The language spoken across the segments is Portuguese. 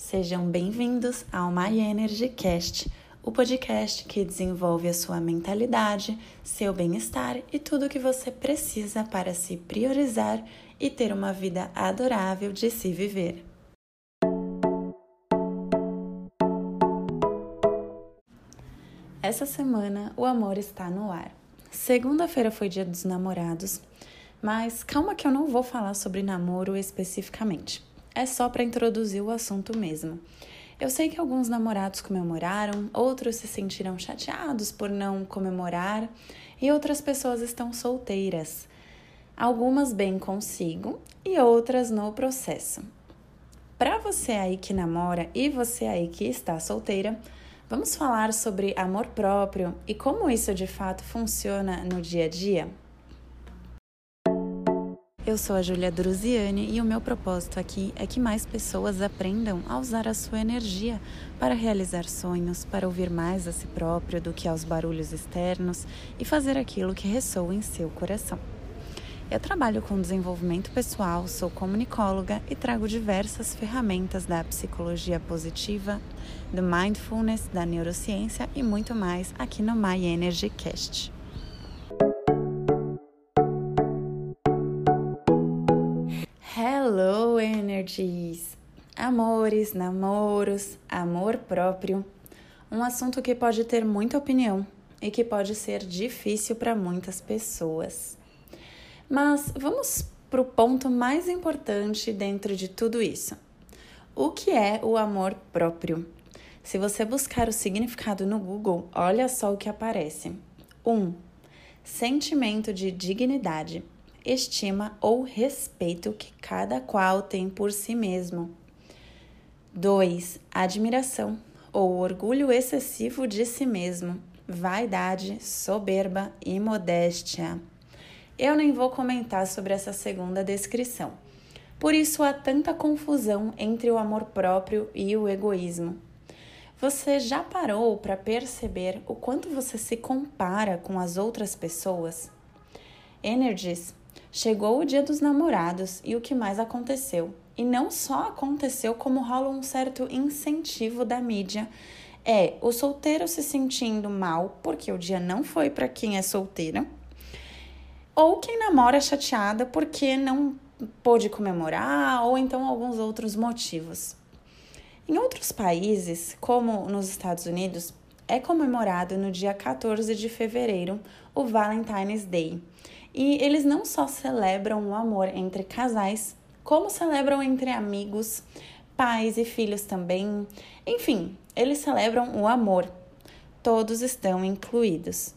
Sejam bem-vindos ao My Energy Cast, o podcast que desenvolve a sua mentalidade, seu bem-estar e tudo o que você precisa para se priorizar e ter uma vida adorável de se viver. Essa semana o amor está no ar. Segunda-feira foi dia dos namorados, mas calma que eu não vou falar sobre namoro especificamente é só para introduzir o assunto mesmo. Eu sei que alguns namorados comemoraram, outros se sentiram chateados por não comemorar e outras pessoas estão solteiras. Algumas bem consigo e outras no processo. Para você aí que namora e você aí que está solteira, vamos falar sobre amor próprio e como isso de fato funciona no dia a dia? Eu sou a Julia Druziani e o meu propósito aqui é que mais pessoas aprendam a usar a sua energia para realizar sonhos, para ouvir mais a si próprio do que aos barulhos externos e fazer aquilo que ressoa em seu coração. Eu trabalho com desenvolvimento pessoal, sou comunicóloga e trago diversas ferramentas da psicologia positiva, do mindfulness, da neurociência e muito mais aqui no My Energy Cast. Energies! Amores, namoros, amor próprio. Um assunto que pode ter muita opinião e que pode ser difícil para muitas pessoas. Mas vamos para o ponto mais importante dentro de tudo isso. O que é o amor próprio? Se você buscar o significado no Google, olha só o que aparece. 1. Um, sentimento de dignidade estima ou respeito que cada qual tem por si mesmo. 2. Admiração ou orgulho excessivo de si mesmo, vaidade, soberba e modéstia. Eu nem vou comentar sobre essa segunda descrição. Por isso há tanta confusão entre o amor próprio e o egoísmo. Você já parou para perceber o quanto você se compara com as outras pessoas? Energies Chegou o dia dos namorados e o que mais aconteceu? E não só aconteceu, como rola um certo incentivo da mídia. É o solteiro se sentindo mal porque o dia não foi para quem é solteira, ou quem namora chateada porque não pôde comemorar, ou então alguns outros motivos. Em outros países, como nos Estados Unidos, é comemorado no dia 14 de fevereiro o Valentine's Day. E eles não só celebram o amor entre casais, como celebram entre amigos, pais e filhos também. Enfim, eles celebram o amor. Todos estão incluídos.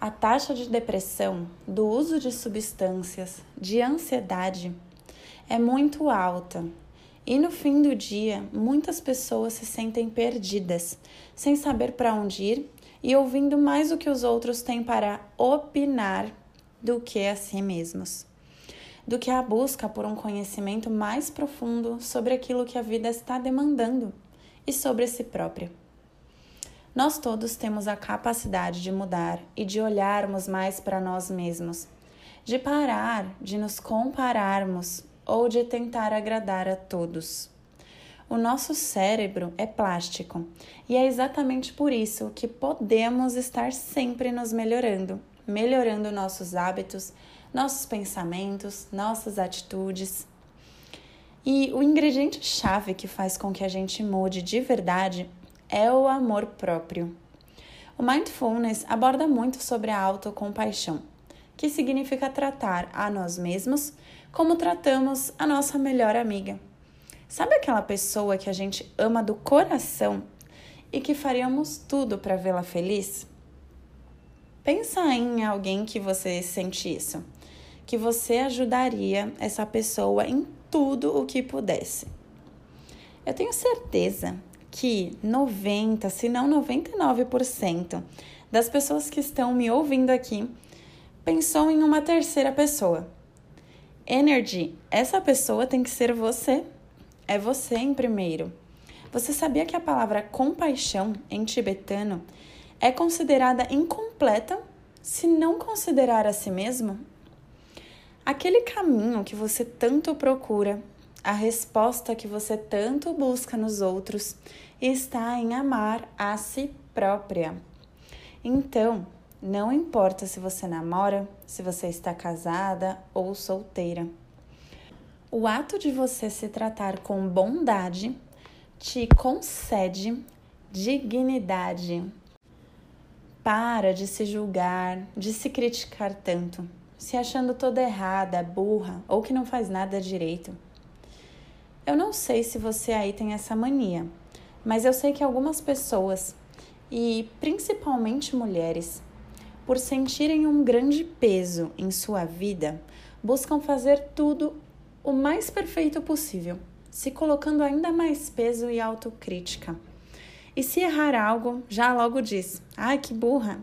A taxa de depressão, do uso de substâncias, de ansiedade é muito alta. E no fim do dia, muitas pessoas se sentem perdidas, sem saber para onde ir e ouvindo mais o que os outros têm para opinar do que a si mesmos, do que a busca por um conhecimento mais profundo sobre aquilo que a vida está demandando e sobre si própria. Nós todos temos a capacidade de mudar e de olharmos mais para nós mesmos, de parar de nos compararmos ou de tentar agradar a todos. O nosso cérebro é plástico e é exatamente por isso que podemos estar sempre nos melhorando, melhorando nossos hábitos, nossos pensamentos, nossas atitudes. E o ingrediente chave que faz com que a gente mude de verdade é o amor próprio. O mindfulness aborda muito sobre a autocompaixão, que significa tratar a nós mesmos como tratamos a nossa melhor amiga. Sabe aquela pessoa que a gente ama do coração e que faríamos tudo para vê-la feliz? Pensa em alguém que você sente isso, que você ajudaria essa pessoa em tudo o que pudesse. Eu tenho certeza que 90, se não 99% das pessoas que estão me ouvindo aqui pensou em uma terceira pessoa. Energy, essa pessoa tem que ser você é você em primeiro. Você sabia que a palavra compaixão em tibetano é considerada incompleta se não considerar a si mesmo? Aquele caminho que você tanto procura, a resposta que você tanto busca nos outros está em amar a si própria. Então, não importa se você namora, se você está casada ou solteira. O ato de você se tratar com bondade te concede dignidade. Para de se julgar, de se criticar tanto, se achando toda errada, burra ou que não faz nada direito. Eu não sei se você aí tem essa mania, mas eu sei que algumas pessoas, e principalmente mulheres, por sentirem um grande peso em sua vida, buscam fazer tudo o mais perfeito possível, se colocando ainda mais peso e autocrítica. E se errar algo, já logo diz: ai, que burra!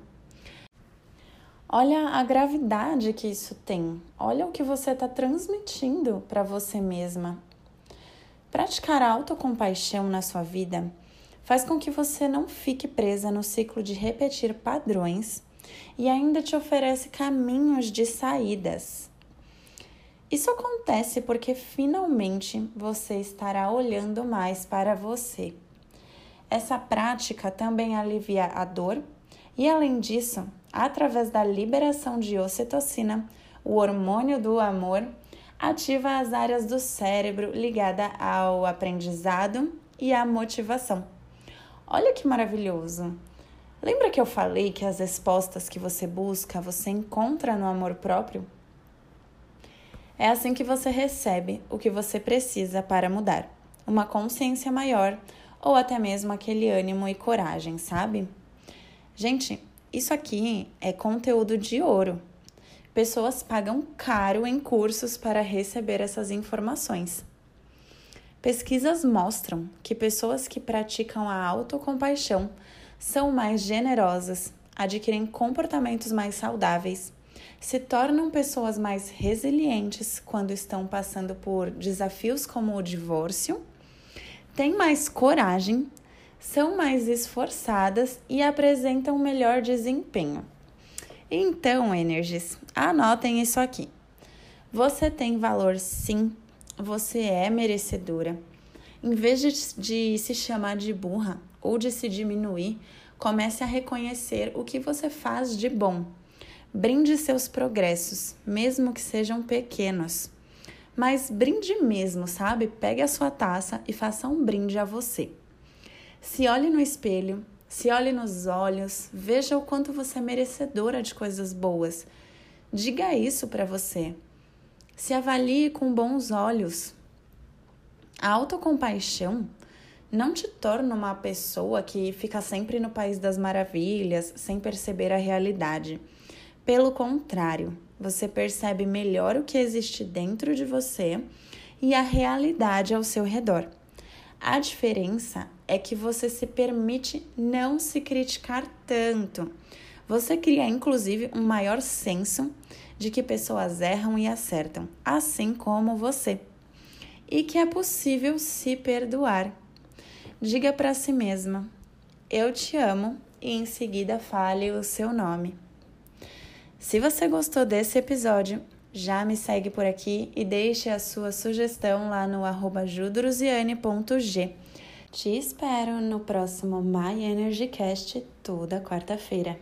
Olha a gravidade que isso tem, olha o que você está transmitindo para você mesma. Praticar autocompaixão na sua vida faz com que você não fique presa no ciclo de repetir padrões e ainda te oferece caminhos de saídas. Isso acontece porque finalmente você estará olhando mais para você. Essa prática também alivia a dor e, além disso, através da liberação de ocitocina, o hormônio do amor, ativa as áreas do cérebro ligada ao aprendizado e à motivação. Olha que maravilhoso! Lembra que eu falei que as respostas que você busca você encontra no amor próprio? É assim que você recebe o que você precisa para mudar, uma consciência maior ou até mesmo aquele ânimo e coragem, sabe? Gente, isso aqui é conteúdo de ouro. Pessoas pagam caro em cursos para receber essas informações. Pesquisas mostram que pessoas que praticam a autocompaixão são mais generosas, adquirem comportamentos mais saudáveis, se tornam pessoas mais resilientes quando estão passando por desafios como o divórcio, têm mais coragem, são mais esforçadas e apresentam melhor desempenho. Então, Energies, anotem isso aqui. Você tem valor sim, você é merecedora. Em vez de, de se chamar de burra, ou de se diminuir, comece a reconhecer o que você faz de bom. Brinde seus progressos, mesmo que sejam pequenos. Mas brinde mesmo, sabe? Pegue a sua taça e faça um brinde a você. Se olhe no espelho, se olhe nos olhos, veja o quanto você é merecedora de coisas boas. Diga isso para você. Se avalie com bons olhos. A autocompaixão não te torna uma pessoa que fica sempre no país das maravilhas, sem perceber a realidade. Pelo contrário, você percebe melhor o que existe dentro de você e a realidade ao seu redor. A diferença é que você se permite não se criticar tanto. Você cria, inclusive, um maior senso de que pessoas erram e acertam, assim como você, e que é possível se perdoar diga para si mesma: Eu te amo e em seguida fale o seu nome. Se você gostou desse episódio, já me segue por aqui e deixe a sua sugestão lá no judruziane.g. Te espero no próximo My Energy Cast toda quarta-feira.